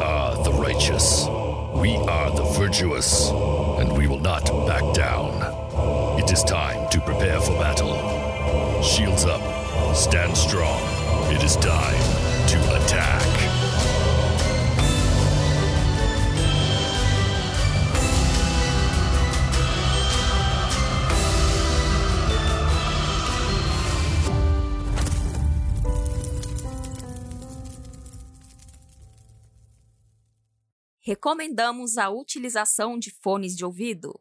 are the righteous. We are the virtuous. And we will not back down. It is time to prepare for battle. Shields up. Stand strong. It is time to attack. Recomendamos a utilização de fones de ouvido.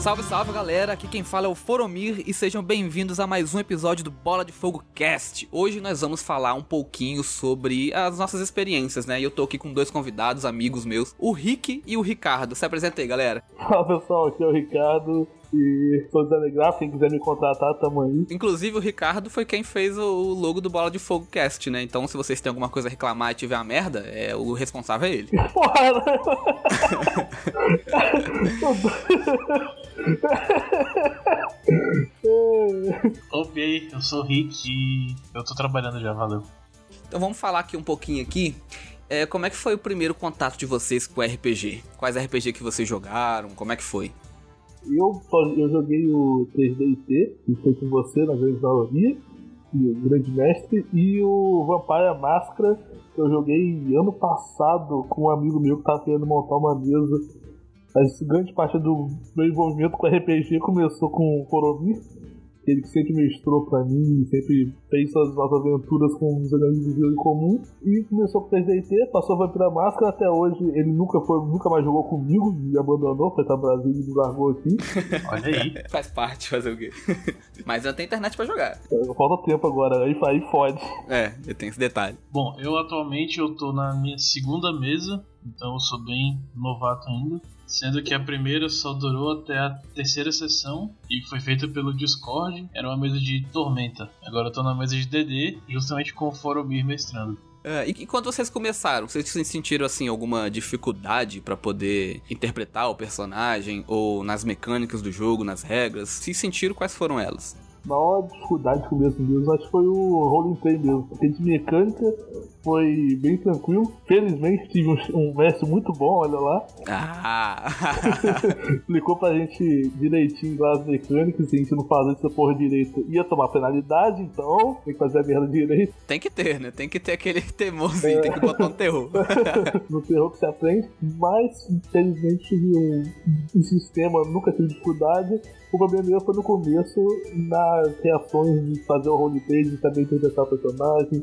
Salve, salve galera, aqui quem fala é o Foromir e sejam bem-vindos a mais um episódio do Bola de Fogo Cast. Hoje nós vamos falar um pouquinho sobre as nossas experiências, né? E eu tô aqui com dois convidados, amigos meus, o Rick e o Ricardo. Se apresenta aí, galera. Fala pessoal, aqui é o Ricardo e sou designer gráfico, quem quiser me contratar, tamo aí. Inclusive o Ricardo foi quem fez o logo do Bola de Fogo Cast, né? Então se vocês têm alguma coisa a reclamar e tiver uma merda, é, o responsável é ele. Porra? Opa, eu sou o Rick e eu tô trabalhando já, valeu. Então vamos falar aqui um pouquinho aqui. É, como é que foi o primeiro contato de vocês com o RPG? Quais RPG que vocês jogaram? Como é que foi? Eu, eu joguei o 3DT, que foi com você na grande maioria, e o grande mestre, e o Vampire Máscara, que eu joguei ano passado com um amigo meu que tava querendo montar uma mesa. Mas grande parte do meu envolvimento com RPG começou com o Coromir, ele que sempre mestrou pra mim, sempre fez suas nossas aventuras com os amigos em comum. E começou com o 3DT, passou Vampira Máscara, até hoje ele nunca foi, nunca mais jogou comigo, me abandonou, foi pra Brasil e me largou aqui. Olha aí. Faz parte, fazer o quê? Mas não tem internet pra jogar. Falta tempo agora, aí, aí fode. É, tem esse detalhe. Bom, eu atualmente eu tô na minha segunda mesa, então eu sou bem novato ainda. Sendo que a primeira só durou até a terceira sessão e foi feita pelo Discord. Era uma mesa de Tormenta. Agora eu tô na mesa de DD, justamente com o Foromir mestrando. É, e, e quando vocês começaram, vocês sentiram assim alguma dificuldade pra poder interpretar o personagem ou nas mecânicas do jogo, nas regras? Se sentiram, quais foram elas? maior dificuldade com o mesmo mesmo, acho que foi o roleplay mesmo. Porque de mecânica foi bem tranquilo. Felizmente tive um, um mestre muito bom, olha lá. Ah! Explicou pra gente direitinho lá as mecânicas, se a gente não fazer essa porra direito ia tomar penalidade, então tem que fazer a merda direito. tem que ter, né? Tem que ter aquele teimosinho, é. tem que botar um terror. no terror que se aprende, mas infelizmente tive um, um sistema, nunca tive dificuldade. O problema meu foi no começo, nas reações de fazer o roleplay, de saber interpretar o personagem,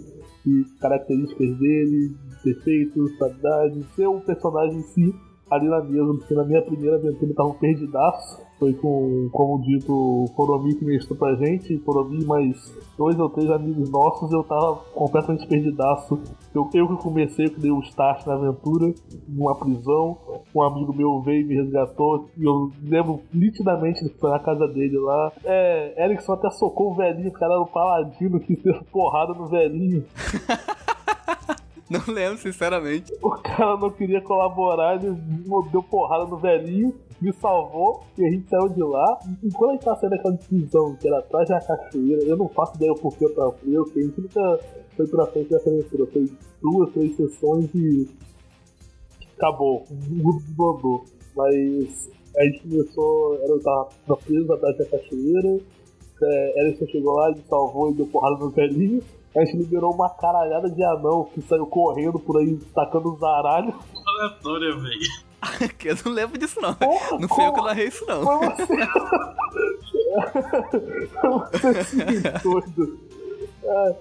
características dele, defeitos, qualidades, ser o personagem em si ali na mesa, porque na minha primeira aventura eu tava um perdidaço. Foi com, como dito, o Foromi que pra gente, Foromi mais dois ou três amigos nossos, eu tava completamente perdidaço. Eu, eu que comecei, eu que dei o start na aventura, numa prisão, um amigo meu veio e me resgatou, e eu lembro nitidamente que foi na casa dele lá. É, Erickson até socou o velhinho, o cara era o paladino que fez porrada no velhinho. Não lembro, sinceramente. O cara não queria colaborar, ele deu porrada no velhinho, me salvou e a gente saiu de lá. E quando a gente tava saindo daquela prisão que era atrás da cachoeira, eu não faço ideia o porquê eu tava preso, a gente nunca foi pra frente dessa aventura. Foi duas, três sessões e. acabou. O grupo desbandou. Mas a gente começou, eu tava preso atrás da cachoeira. É, Ellison chegou lá, me salvou e deu porrada no velhinho. A gente liberou uma caralhada de anão que saiu correndo por aí, tacando os zaralhos. Aleatória, velho. eu não lembro disso, não. Porra, não fui eu que narrei isso, não. Foi você. doido. A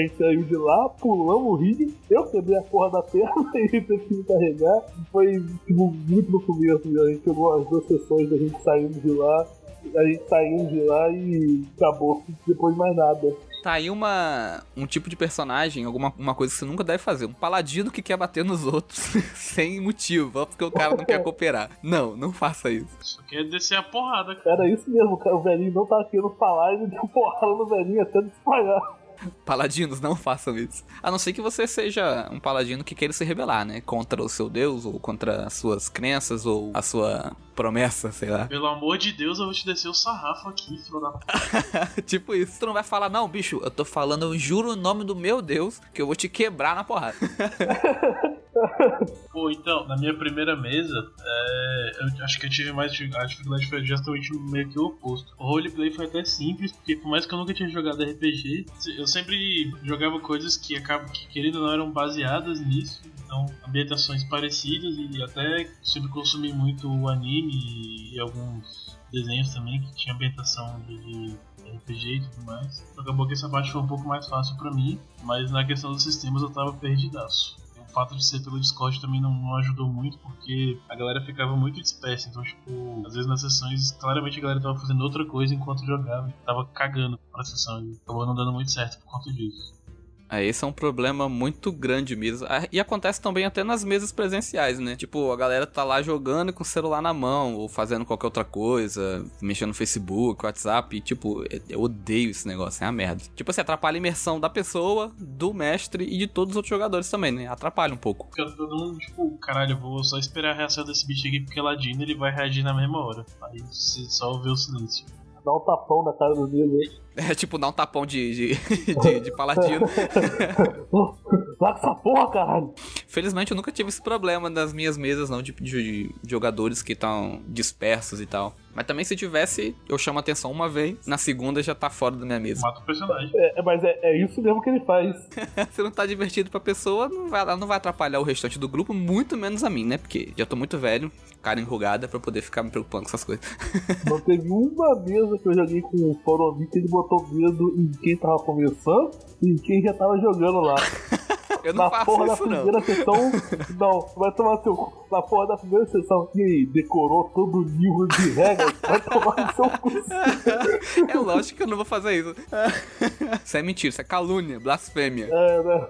gente saiu de lá, pulamos o rio, eu quebrei a porra da perna e teve que me carregar. Foi tipo, muito no começo, a gente pegou as duas sessões da gente saindo de lá, a gente saindo de lá e acabou, depois mais nada. Tá aí uma, um tipo de personagem, alguma uma coisa que você nunca deve fazer. Um paladino que quer bater nos outros sem motivo, porque o cara não quer cooperar. Não, não faça isso. Só quer descer a porrada, cara. Era isso mesmo, cara. O velhinho não tava querendo falar e ele deu porrada no velhinho até desmaiar. Paladinos, não façam isso. A não ser que você seja um paladino que queira se rebelar, né? Contra o seu deus, ou contra as suas crenças, ou a sua promessa, sei lá. Pelo amor de Deus, eu vou te descer o sarrafo aqui, filho da puta. tipo isso. Tu não vai falar, não, bicho, eu tô falando, eu juro o nome do meu deus, que eu vou te quebrar na porrada. Pô, então, na minha primeira mesa, é, eu acho que eu tive mais. A dificuldade foi justamente meio que o oposto. O roleplay foi até simples, porque por mais que eu nunca tinha jogado RPG, eu sempre jogava coisas que acabam que querendo ou não eram baseadas nisso. Então, ambientações parecidas e até sempre consumi muito o anime e alguns desenhos também que tinha ambientação de, RPG e tudo mais. Acabou que essa parte foi um pouco mais fácil para mim, mas na questão dos sistemas eu tava perdidaço fato de ser pelo Discord também não, não, ajudou muito, porque a galera ficava muito dispersa. Então, tipo, às vezes nas sessões, claramente a galera tava fazendo outra coisa enquanto jogava. Tava cagando pra sessão e acabou não dando muito certo por conta disso. É, esse é um problema muito grande mesmo. Ah, e acontece também até nas mesas presenciais, né? Tipo, a galera tá lá jogando com o celular na mão, ou fazendo qualquer outra coisa, mexendo no Facebook, WhatsApp, e, tipo, eu odeio esse negócio, é uma merda. Tipo, você assim, atrapalha a imersão da pessoa, do mestre e de todos os outros jogadores também, né? Atrapalha um pouco. Fica todo mundo, tipo, caralho, eu vou só esperar a reação desse bicho aqui, porque ladino ele vai reagir na mesma hora. Aí você só ouve o silêncio. Dá um tapão na cara do Nilo aí. É tipo dar um tapão de, de, de, de paladino. Larga essa porra, caralho! Felizmente eu nunca tive esse problema nas minhas mesas, não, de, de, de jogadores que estão dispersos e tal. Mas também se tivesse, eu chamo a atenção uma vez, na segunda já tá fora da minha mesa. Mata o personagem. É, mas é, é isso mesmo que ele faz. se não tá divertido pra pessoa, não vai, ela não vai atrapalhar o restante do grupo, muito menos a mim, né? Porque já tô muito velho, cara enrugada, pra poder ficar me preocupando com essas coisas. não teve uma mesa que eu joguei com o Foromi que ele botou medo em quem tava começando e em quem já tava jogando lá. Eu não na faço porra isso, da primeira não. sessão, não, vai tomar seu cu. Na porra da primeira sessão, que decorou todo o livro de regras, vai tomar no seu cu. É lógico que eu não vou fazer isso. Isso é mentira, isso é calúnia, blasfêmia. É, né?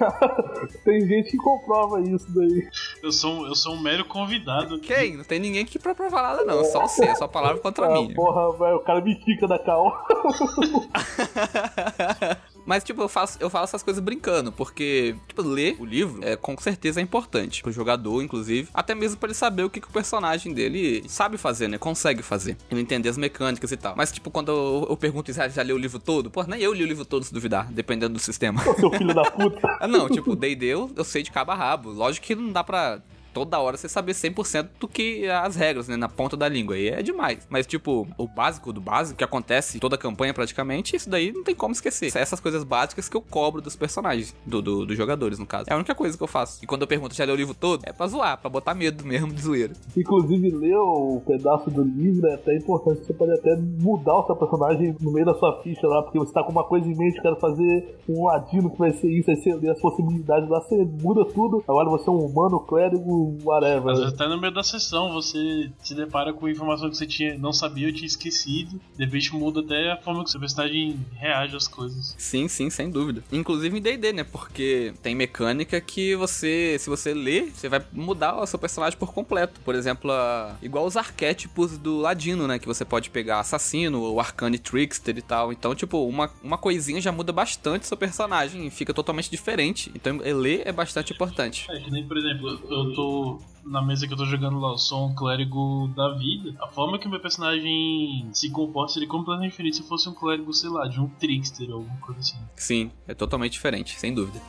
Tem gente que comprova isso daí. Eu sou, eu sou um mero convidado. Quem? Não tem ninguém aqui pra provar nada, não. Só você, é só palavra contra ah, mim. Porra, velho, o cara me quica da cal. Mas, tipo, eu faço, eu falo essas coisas brincando, porque, tipo, ler o livro é com certeza é importante pro jogador, inclusive, até mesmo para ele saber o que, que, o personagem dele sabe fazer, né? Consegue fazer. Ele entender as mecânicas e tal. Mas, tipo, quando eu, eu pergunto se já leu o livro todo, pô, nem eu li o livro todo se duvidar, dependendo do sistema. Seu filho da puta. ah, não, tipo, D&D eu, eu sei de cabo a rabo. Lógico que não dá pra toda hora você saber 100% do que as regras, né, na ponta da língua. E é demais. Mas, tipo, o básico do básico, que acontece toda a campanha praticamente, isso daí não tem como esquecer. Essas coisas básicas que eu cobro dos personagens, do, do, dos jogadores, no caso. É a única coisa que eu faço. E quando eu pergunto, já leu o livro todo? É pra zoar, pra botar medo mesmo de zoeira. Inclusive, ler o pedaço do livro é até importante. Você pode até mudar o seu personagem no meio da sua ficha lá, porque você tá com uma coisa em mente, quero fazer um ladino que vai ser isso, aí você lê as possibilidades lá, você muda tudo. Agora você é um humano, clérigo, whatever. Às vezes até no meio da sessão você se depara com informação que você tinha, não sabia ou tinha esquecido. De repente muda até a forma que o seu personagem reage às coisas. Sim, sim, sem dúvida. Inclusive em D&D, né? Porque tem mecânica que você, se você ler, você vai mudar o seu personagem por completo. Por exemplo, a... igual os arquétipos do Ladino, né? Que você pode pegar assassino, ou arcane trickster e tal. Então, tipo, uma, uma coisinha já muda bastante o seu personagem e fica totalmente diferente. Então, ler é bastante importante. É, que nem, por exemplo, eu tô na mesa que eu tô jogando lá, eu sou um clérigo da vida. A forma que o meu personagem se comporta seria completamente diferente se fosse um clérigo, sei lá, de um trickster ou alguma coisa assim. Sim, é totalmente diferente, sem dúvida.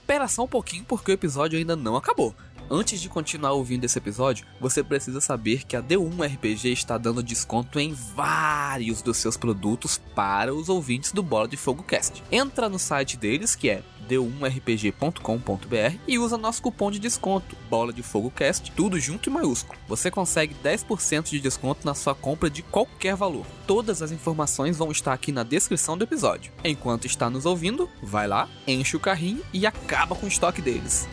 Espera só um pouquinho porque o episódio ainda não acabou. Antes de continuar ouvindo esse episódio, você precisa saber que a D1 RPG está dando desconto em vários dos seus produtos para os ouvintes do Bola de Fogo Cast. Entra no site deles que é d1rpg.com.br e usa nosso cupom de desconto, Bola de Fogo Cast, tudo junto e maiúsculo. Você consegue 10% de desconto na sua compra de qualquer valor. Todas as informações vão estar aqui na descrição do episódio. Enquanto está nos ouvindo, vai lá, enche o carrinho e acaba com o estoque deles.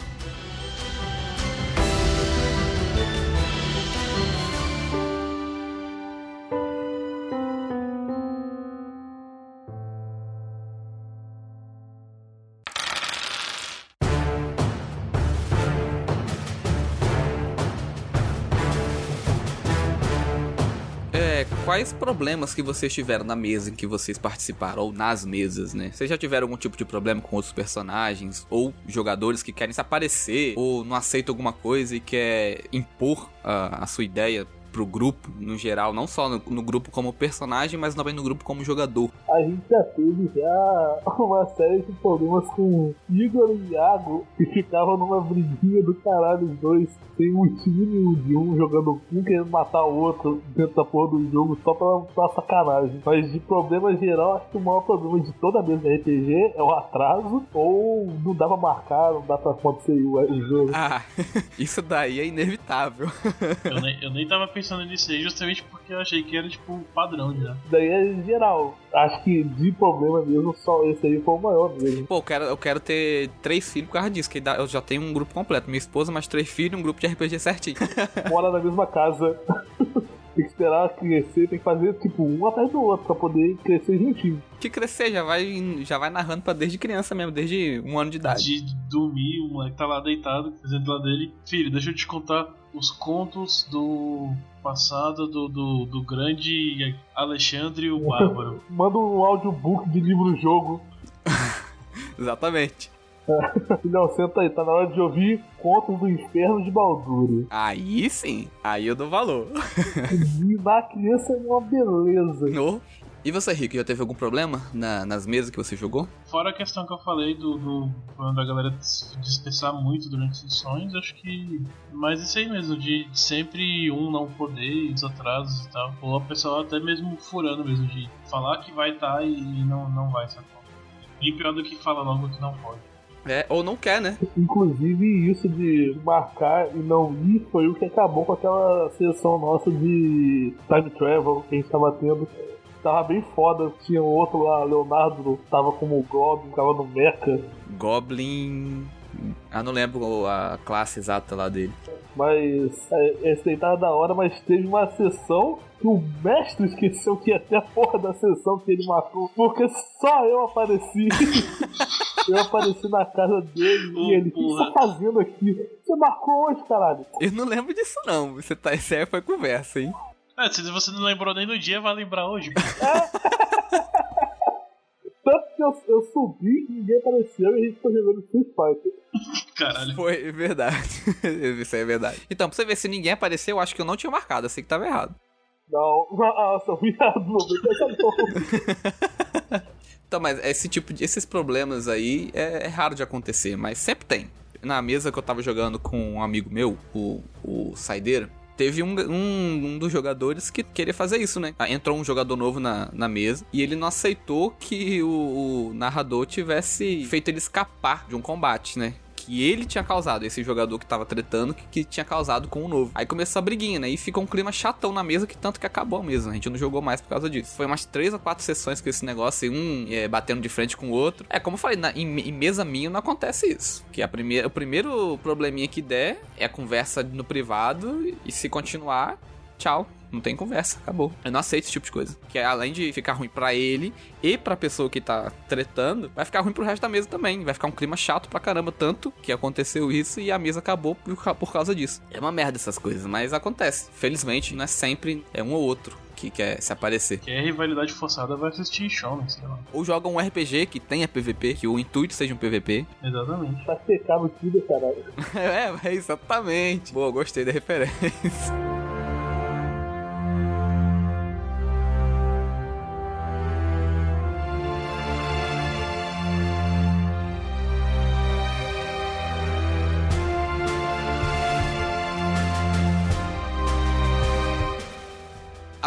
Quais problemas que vocês tiveram na mesa em que vocês participaram, ou nas mesas, né? Vocês já tiveram algum tipo de problema com outros personagens, ou jogadores que querem se aparecer, ou não aceitam alguma coisa e quer impor a, a sua ideia pro grupo, no geral, não só no, no, grupo como personagem, mas também no grupo como jogador. A gente já teve já uma série de problemas com Igor e Iago, que ficavam numa briguinha do caralho os dois tem um time de um jogando um querendo matar o outro dentro da porra do jogo só pra, pra sacanagem. Mas de problema geral, acho que o maior problema de toda a mesa RPG é o atraso ou não dá pra marcar, não dá pra acontecer o jogo. Ah, isso daí é inevitável. eu, nem, eu nem tava pensando nisso aí justamente porque eu achei que era tipo padrão já. Daí é geral. Acho que de problema mesmo, só esse aí foi o maior mesmo. Pô, eu quero, eu quero ter três filhos por causa disso, que eu já tenho um grupo completo. Minha esposa, mais três filhos, um grupo de RPG certinho. Mora na mesma casa. tem que esperar crescer, tem que fazer tipo um atrás do outro pra poder crescer juntinho. Que crescer, já vai, já vai narrando pra desde criança mesmo, desde um ano de idade. De dormir, o moleque tá lá deitado, fazendo lá dele. Filho, deixa eu te contar os contos do passado do, do, do grande Alexandre o Bárbaro. Manda um audiobook de livro-jogo. Exatamente. Não, senta aí, tá na hora de ouvir Contos do Inferno de Baldur. Aí sim, aí eu dou valor. Na criança é uma beleza. No. E você, Rico, já teve algum problema na, nas mesas que você jogou? Fora a questão que eu falei do, do da galera dispersar muito durante sessões, acho que. Mas isso aí mesmo, de sempre um não poder, os atrasos e tal. Ou a pessoa até mesmo furando mesmo, de falar que vai estar tá e não, não vai, sacou? E pior do que fala logo que não pode. É, ou não quer, né? Inclusive, isso de marcar e não ir foi o que acabou com aquela sessão nossa de time travel que a gente tava tendo. Tava bem foda. Tinha outro lá, Leonardo, tava como Goblin, tava no Mecha. Goblin. Ah, não lembro a classe exata lá dele. Mas é, esse aí tava da hora, mas teve uma sessão que o mestre esqueceu que ia ter a porra da sessão que ele marcou. Porque só eu apareci. eu apareci na casa dele oh, e ele, o que você tá fazendo aqui? Você marcou hoje, caralho? Eu não lembro disso não. Você tá, isso aí foi conversa, hein? É, se você não lembrou nem no dia, vai lembrar hoje. É. Tanto que eu, eu subi, ninguém apareceu e a gente foi jogando Street Fighter. Caralho. Foi verdade. Isso aí é verdade. Então, pra você ver se ninguém apareceu, eu acho que eu não tinha marcado, eu sei que tava errado. Não, nossa, viado, não vem Então, mas esse tipo de, esses problemas aí é, é, raro de acontecer, mas sempre tem. Na mesa que eu tava jogando com um amigo meu, o, o Saideira, teve um, um, um, dos jogadores que queria fazer isso, né? Ah, entrou um jogador novo na, na mesa e ele não aceitou que o, o narrador tivesse feito ele escapar de um combate, né? Que ele tinha causado, esse jogador que tava tretando, que, que tinha causado com o novo. Aí começou a briguinha, né? E ficou um clima chatão na mesa, que tanto que acabou mesmo. A gente não jogou mais por causa disso. Foi umas três ou quatro sessões com esse negócio, um é, batendo de frente com o outro. É, como eu falei, na, em, em, mesa minha não acontece isso. Que a primeira, o primeiro probleminha que der é a conversa no privado, e se continuar, tchau. Não tem conversa, acabou. Eu não aceito esse tipo de coisa. Que é, além de ficar ruim para ele e pra pessoa que tá tretando, vai ficar ruim pro resto da mesa também. Vai ficar um clima chato pra caramba, tanto que aconteceu isso e a mesa acabou por, por causa disso. É uma merda essas coisas, mas acontece. Felizmente, não é sempre, é um ou outro que quer se aparecer. Que é rivalidade forçada vai assistir show, sei lá. Ou joga um RPG que tenha PVP, que o intuito seja um PVP. Exatamente. Pra secar no tudo, caralho. é, exatamente. Boa, gostei da referência.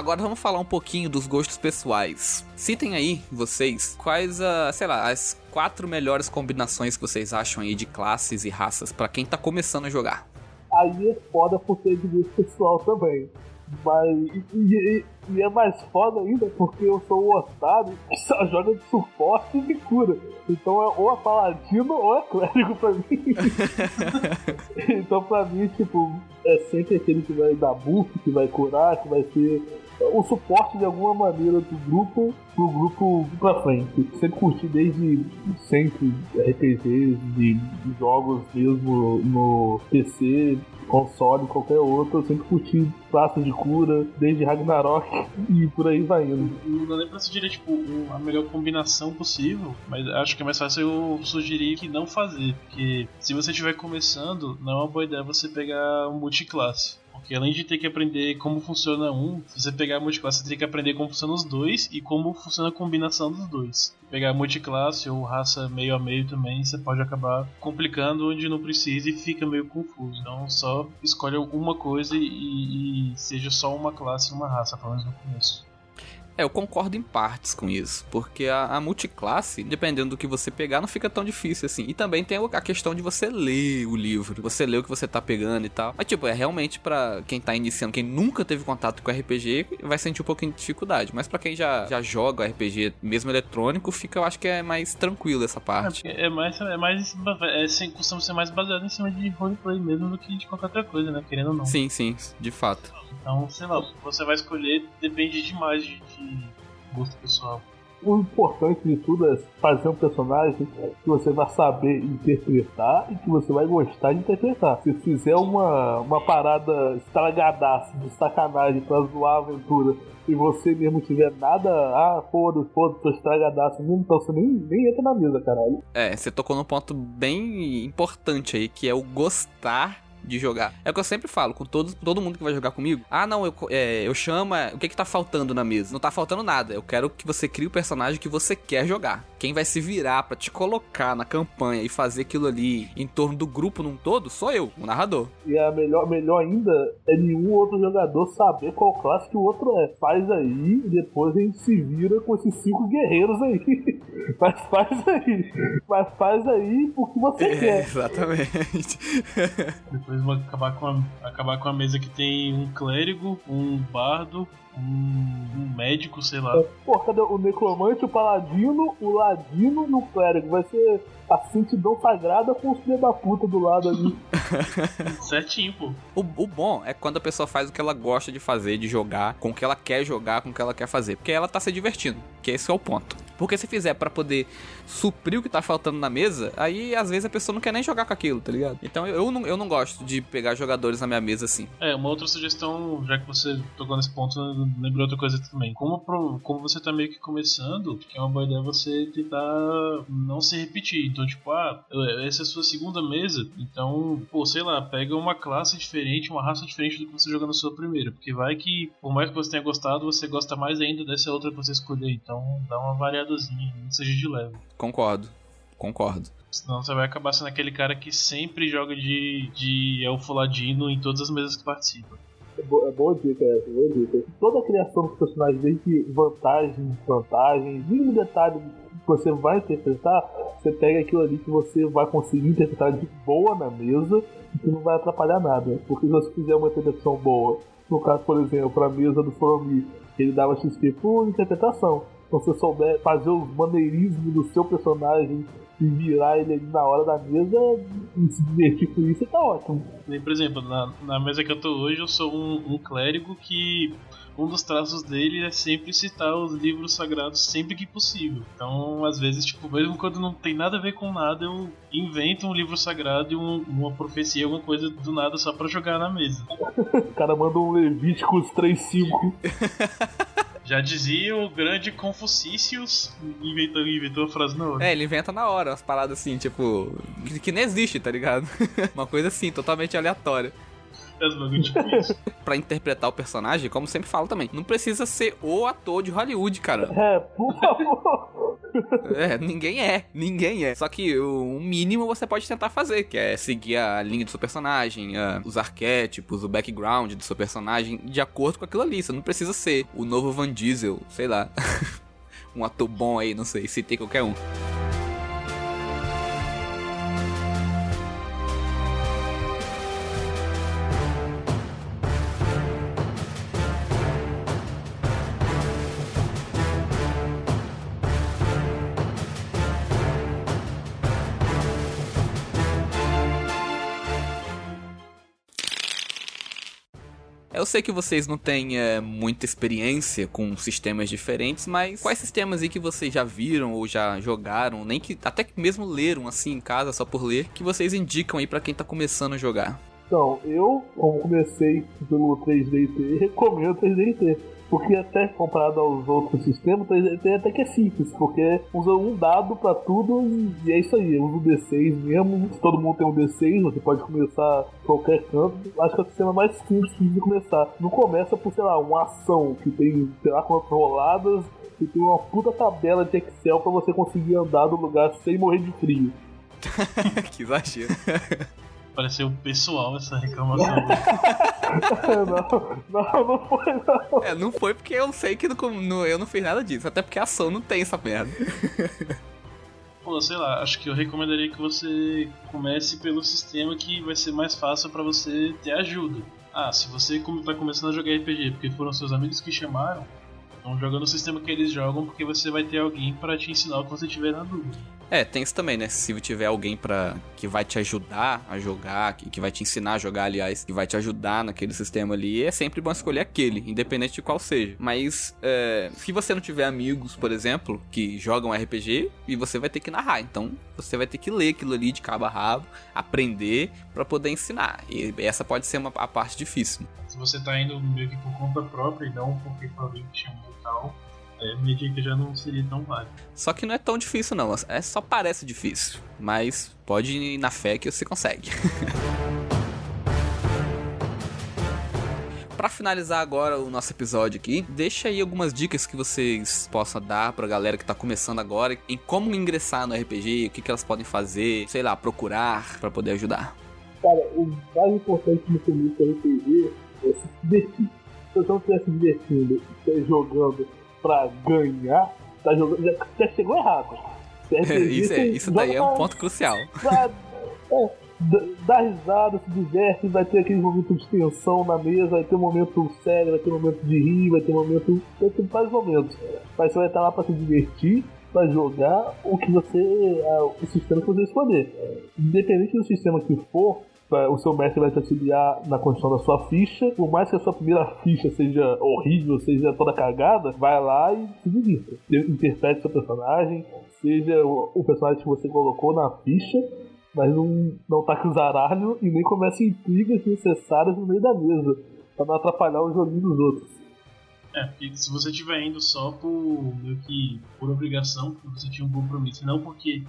Agora vamos falar um pouquinho dos gostos pessoais. Citem aí, vocês, quais, a, sei lá, as quatro melhores combinações que vocês acham aí de classes e raças para quem tá começando a jogar. Aí é foda por ser de gosto pessoal também. Mas. E, e, e, é mais foda ainda porque eu sou o otário que só joga de suporte e de cura. Então é ou é paladino ou é clérigo pra mim. então pra mim, tipo, é sempre aquele que vai dar buff, que vai curar, que vai ser o suporte de alguma maneira do grupo pro grupo pra frente. Sempre curti desde sempre RPGs, de, jogos mesmo no PC. console, qualquer outro, eu sempre curti classes de cura, desde Ragnarok e por aí vai indo. Não nem pra sugerir, tipo, a melhor combinação possível, mas acho que é mais fácil eu sugerir que não fazer, porque se você estiver começando, não é uma boa ideia você pegar um multiclasse. Porque além de ter que aprender como funciona um, se você pegar a multiclasse, você tem que aprender como funcionam os dois e como funciona a combinação dos dois. Pegar multiclasse ou raça meio a meio também, você pode acabar complicando onde não precisa e fica meio confuso. Então só escolhe uma coisa e, e seja só uma classe e uma raça, pelo menos no começo. É, eu concordo em partes com isso, porque a, a, multiclasse, dependendo do que você pegar, não fica tão difícil assim. E também tem a questão de você ler o livro, você ler o que você tá pegando e tal. Mas, tipo, é realmente para quem tá iniciando, quem nunca teve contato com RPG, vai sentir um pouquinho de dificuldade. Mas para quem já, já joga RPG, mesmo eletrônico, fica, eu acho que é mais tranquilo essa parte. É, é mais, é mais, é, costuma ser mais baseado em cima de roleplay mesmo do que de qualquer outra coisa, né? Querendo ou não. Sim, sim, de fato. Então, sei lá, o que você vai escolher depende demais de, de gosto pessoal. O importante de tudo é fazer um personagem que você vai saber interpretar e que você vai gostar de interpretar. Se fizer uma, uma parada estragadaça de sacanagem pra zoar a aventura e você mesmo tiver nada, ah, foda-se, foda-se, tô estragadaço mesmo, então você nem, nem entra na mesa, caralho. É, você tocou num ponto bem importante aí, que é o gostar de jogar. É o que eu sempre falo com todo, todo mundo que vai jogar comigo. Ah, não, eu, é, eu chamo. É, o que que tá faltando na mesa? Não tá faltando nada. Eu quero que você crie o personagem que você quer jogar. Quem vai se virar para te colocar na campanha e fazer aquilo ali em torno do grupo num todo sou eu, o narrador. E a melhor, melhor ainda é nenhum outro jogador saber qual classe que o outro é. Faz aí e depois a gente se vira com esses cinco guerreiros aí. Mas faz aí. Mas faz aí porque você é, quer. Exatamente. Depois vou acabar com, a, acabar com a mesa que tem um clérigo, um bardo, um, médico, sei lá. Pô, cadê o necromante, o paladino, o ladino e o clérigo? Vai ser a santidão sagrada com os filhos da puta do lado ali. Certinho, pô. O, o, bom é quando a pessoa faz o que ela gosta de fazer, de jogar, com o que ela quer jogar, com o que ela quer fazer. Porque ela tá se divertindo. Que esse é o ponto. Porque se fizer para poder suprir o que tá faltando na mesa, aí às vezes a pessoa não quer nem jogar com aquilo, tá ligado? Então eu não, eu não gosto de pegar jogadores na minha mesa assim. É, uma outra sugestão, já que você tocou nesse ponto, lembrei outra coisa também. Como, pro, como você tá meio que começando, que é uma boa ideia você tentar não se repetir. Então, tipo, ah, essa é a sua segunda mesa, então, pô, sei lá, pega uma classe diferente, uma raça diferente do que você joga na sua primeira. Porque vai que, por mais que você tenha gostado, você gosta mais ainda dessa outra que você escolher. Então, dá uma variadazinha, não seja de leve. Concordo, concordo. Senão você vai acabar sendo aquele cara que sempre joga de, de elfo ladino em todas as mesas que participa. É boa, é boa dica essa, boa dica. Toda a criação dos personagens, desde vantagens, vantagens, mínimo detalhe que você vai interpretar, você pega aquilo ali que você vai conseguir interpretar de boa na mesa e que não vai atrapalhar nada. Porque se você fizer uma interpretação boa, no caso, por exemplo, a mesa do Foromi, ele dava XP por interpretação. Se você souber fazer os maneirismos do seu personagem e virar ele ali na hora da mesa e se divertir com isso, tá ótimo. Por exemplo, na, na mesa que eu tô hoje, eu sou um, um clérigo que um dos traços dele é sempre citar os livros sagrados sempre que possível. Então, às vezes, tipo, mesmo quando não tem nada a ver com nada, eu invento um livro sagrado e um, uma profecia, alguma coisa do nada só para jogar na mesa. o cara manda um Levíticos 3.5. Já dizia o grande Confucícios, inventou, inventou a frase na hora. É, ele inventa na hora, umas paradas assim, tipo, que, que nem existe, tá ligado? Uma coisa assim, totalmente aleatória. pra interpretar o personagem, como sempre falo também, não precisa ser o ator de Hollywood, cara. É, por favor. É, ninguém é, ninguém é. Só que o mínimo você pode tentar fazer, que é seguir a linha do seu personagem, os arquétipos, o background do seu personagem, de acordo com aquilo ali. Você não precisa ser o novo Van Diesel, sei lá. um ator bom aí, não sei, se tem qualquer um. Sei que vocês não têm é, muita experiência com sistemas diferentes, mas quais sistemas aí que vocês já viram ou já jogaram, nem que até mesmo leram assim em casa só por ler, que vocês indicam aí para quem tá começando a jogar? Então, eu, como comecei pelo 3DT, recomendo o 3DT. Porque até comparado aos outros sistemas, o 3DT até que é simples, porque usa um dado pra tudo e é isso aí, usa o D6 mesmo. Se todo mundo tem um D6, você pode começar qualquer canto. Acho que é o sistema mais simples de começar. Não começa por, sei lá, uma ação que tem, sei lá, quantas roladas e tem uma puta tabela de Excel pra você conseguir andar do lugar sem morrer de frio. que exagero. Pareceu pessoal essa reclamação. não, não, não foi não. É, não foi porque eu sei que no, no, eu não fiz nada disso. Até porque a ação não tem essa merda. Pô, sei lá, acho que eu recomendaria que você comece pelo sistema que vai ser mais fácil pra você ter ajuda. Ah, se você como tá começando a jogar RPG porque foram seus amigos que chamaram, então joga no sistema que eles jogam porque você vai ter alguém pra te ensinar o que você tiver na dúvida. É, tem isso também, né? Se tiver alguém para que vai te ajudar a jogar, que, que vai te ensinar a jogar, aliás, que vai te ajudar naquele sistema ali, é sempre bom escolher aquele, independente de qual seja. Mas é, se você não tiver amigos, por exemplo, que jogam RPG, e você vai ter que narrar, então você vai ter que ler aquilo ali de cabo a rabo, aprender para poder ensinar. E essa pode ser uma, a parte difícil. Você tá indo meio que por conta própria e não porque alguém te chamou e tal, é, minha dica já não seria tão válida. Só que não é tão difícil, não. É só parece difícil. Mas pode ir na fé que você consegue. Para finalizar agora o nosso episódio aqui, deixa aí algumas dicas que vocês possam dar pra galera que tá começando agora em como ingressar no RPG, o que, que elas podem fazer, sei lá, procurar para poder ajudar. Cara, o mais importante no começo do RPG se você não estiver se divertindo, jogando pra ganhar, tá jogando, já, já chegou errado. isso, é, isso daí é um ponto crucial. Pra, é, dá risada, se diverte, vai ter aquele momento de tensão na mesa, vai ter um momento sério, vai ter um momento de rir, vai ter um momento. Vai ter vários momentos. Mas você vai estar lá pra se divertir, pra jogar o que você. o sistema que você escolher. Independente do sistema que for, o seu mestre vai te auxiliar na construção da sua ficha. Por mais que a sua primeira ficha seja horrível, seja toda cagada, vai lá e se divirta. Interprete seu personagem, seja o, personagem que você colocou na ficha, mas não, não taque o zaralho e nem comece intrigas necessárias no meio da mesa, pra não atrapalhar o joguinho dos outros. É, porque se você estiver indo só por meio que por obrigação, porque você tinha um compromisso, não porque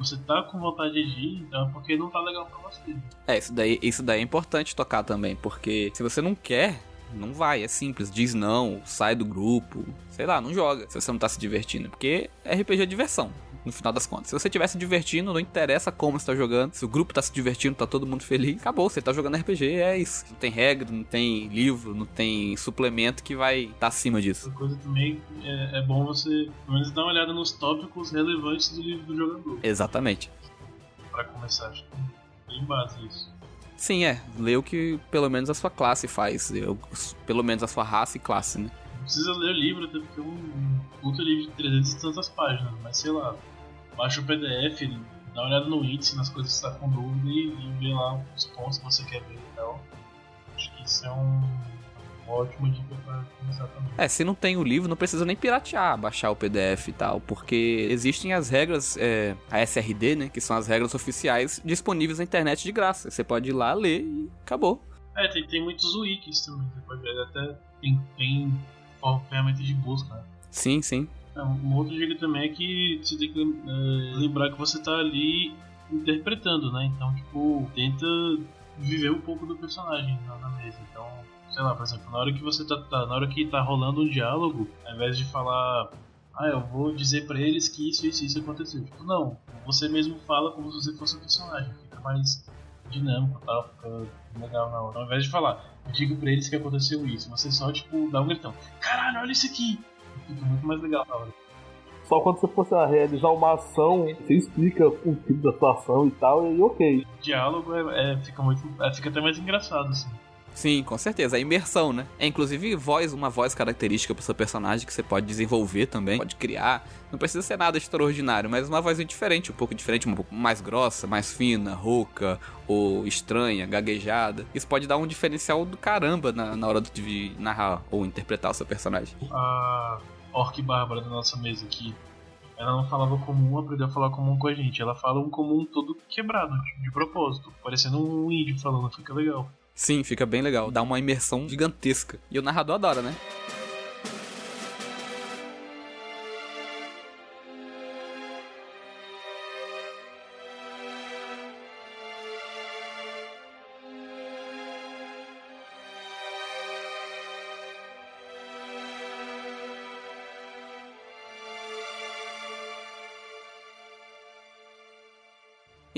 você tá com vontade de ir, então é porque não tá legal pra você. É, isso daí, isso daí é importante tocar também, porque se você não quer, não vai, é simples. Diz não, sai do grupo, sei lá, não joga se você não tá se divertindo. Porque RPG é diversão no final das contas. Se você estiver se divertindo, não interessa como você tá jogando. Se o grupo tá se divertindo, tá todo mundo feliz, acabou. Você tá jogando RPG, é isso. Não tem regra, não tem livro, não tem suplemento que vai estar tá acima disso. Outra coisa também é, é, bom você, pelo menos, dar uma olhada nos tópicos relevantes do livro do jogador. Exatamente. Para começar, acho que tem base isso. Sim, é. Lê o que pelo menos a sua classe faz. Eu, pelo menos a sua raça e classe, né? Não precisa ler o livro, até porque é um puta livro de 300 e tantas páginas, mas sei lá, baixa o PDF, dá uma olhada no índice, nas coisas que você está com dúvida e, e vê lá os pontos que você quer ver e tal. Acho que isso é um, uma ótima dica para começar também. É, se não tem o livro, não precisa nem piratear, baixar o PDF e tal, porque existem as regras, é, a SRD, né, que são as regras oficiais disponíveis na internet de graça. Você pode ir lá ler e acabou. É, tem, tem muitos wikis também, você pode ver, até tem, tem ferramenta de busca, né? Sim, sim. É, um outro dica também é que você tem que é, lembrar que você está ali interpretando, né? Então, tipo, tenta viver um pouco do personagem na, na mesa. Então, sei lá, por exemplo, na hora que você tá, tá, na hora que tá rolando um diálogo, ao invés de falar, ah, eu vou dizer para eles que isso, isso, isso aconteceu. Tipo, não, você mesmo fala como se você fosse um personagem, fica mais dinâmico, tal, fica legal na hora. Ao invés de falar, digo pra eles que aconteceu isso, você só, tipo, dá um gritão, caralho, olha isso aqui! Fica muito mais legal na hora. Só quando você fosse realizar uma ação, você explica o tipo da situação e tal, e aí ok. O diálogo é, é fica, muito, é, fica até mais engraçado, assim. Sim, com certeza. A imersão, né? É inclusive voz, uma voz característica pro seu personagem que você pode desenvolver também, pode criar. Não precisa ser nada extraordinário, mas uma voz diferente, um pouco diferente, um pouco mais grossa, mais fina, rouca ou estranha, gaguejada. Isso pode dar um diferencial do caramba na, na hora de narrar ou interpretar o seu personagem. A Orc Bárbara da nossa mesa aqui, ela não falava comum, aprendeu a falar comum com a gente. Ela fala um comum todo quebrado, de propósito, parecendo um índio falando, fica legal. Sim, fica bem legal. Dá uma imersão gigantesca. E o narrador adora, né?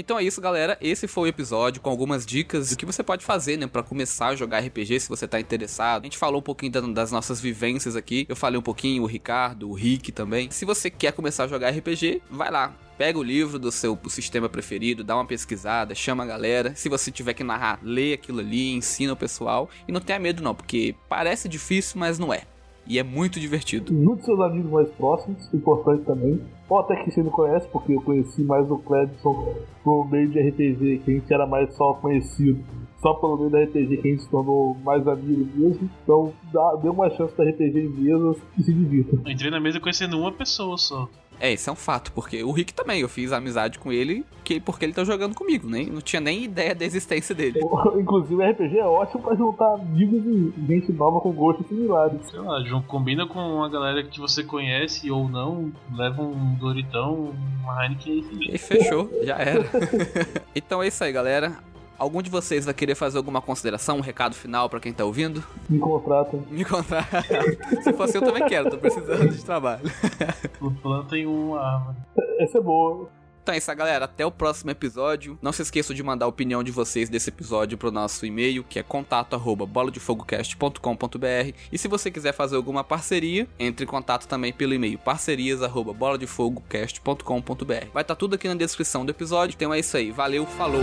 Então é isso, galera. Esse foi o episódio com algumas dicas do que você pode fazer, né, para começar a jogar RPG se você tá interessado. A gente falou um pouquinho das nossas vivências aqui. Eu falei um pouquinho o Ricardo, o Rick também. Se você quer começar a jogar RPG, vai lá, pega o livro do seu sistema preferido, dá uma pesquisada, chama a galera. Se você tiver que narrar, lê aquilo ali, ensina o pessoal. E não tenha medo, não, porque parece difícil, mas não é. E é muito divertido. Muitos seus amigos mais próximos, importante também. Ou até que você não conhece, porque eu conheci mais o Clebson por meio de RPG, que a gente era mais só conhecido. Só pelo meio da RPG que a gente se tornou mais amigo mesmo. Então dá, dê uma chance da RPG em mesas e se divirta. Eu entrei na mesa conhecendo uma pessoa só. É, isso é um fato, porque o Rick também, eu fiz amizade com ele que, porque ele tá jogando comigo, nem, não tinha nem ideia da existência dele. Inclusive, o RPG é ótimo pra juntar amigos e gente nova com gostos similares. Sei lá, João, combina com uma galera que você conhece ou não, leva um Doritão, uma Heineken e fechou, já era. então é isso aí, galera. Algum de vocês vai querer fazer alguma consideração, um recado final para quem tá ouvindo? Me contrata. Me contrata. Se fosse eu também quero, tô precisando de trabalho. Plantem uma árvore. Essa é boa. Então é isso, galera. Até o próximo episódio. Não se esqueçam de mandar a opinião de vocês desse episódio pro nosso e-mail, que é contato arroba boladefogocast.com.br. E se você quiser fazer alguma parceria, entre em contato também pelo e-mail parcerias arroba boladefogocast.com.br. Vai estar tá tudo aqui na descrição do episódio. Então é isso aí. Valeu, falou!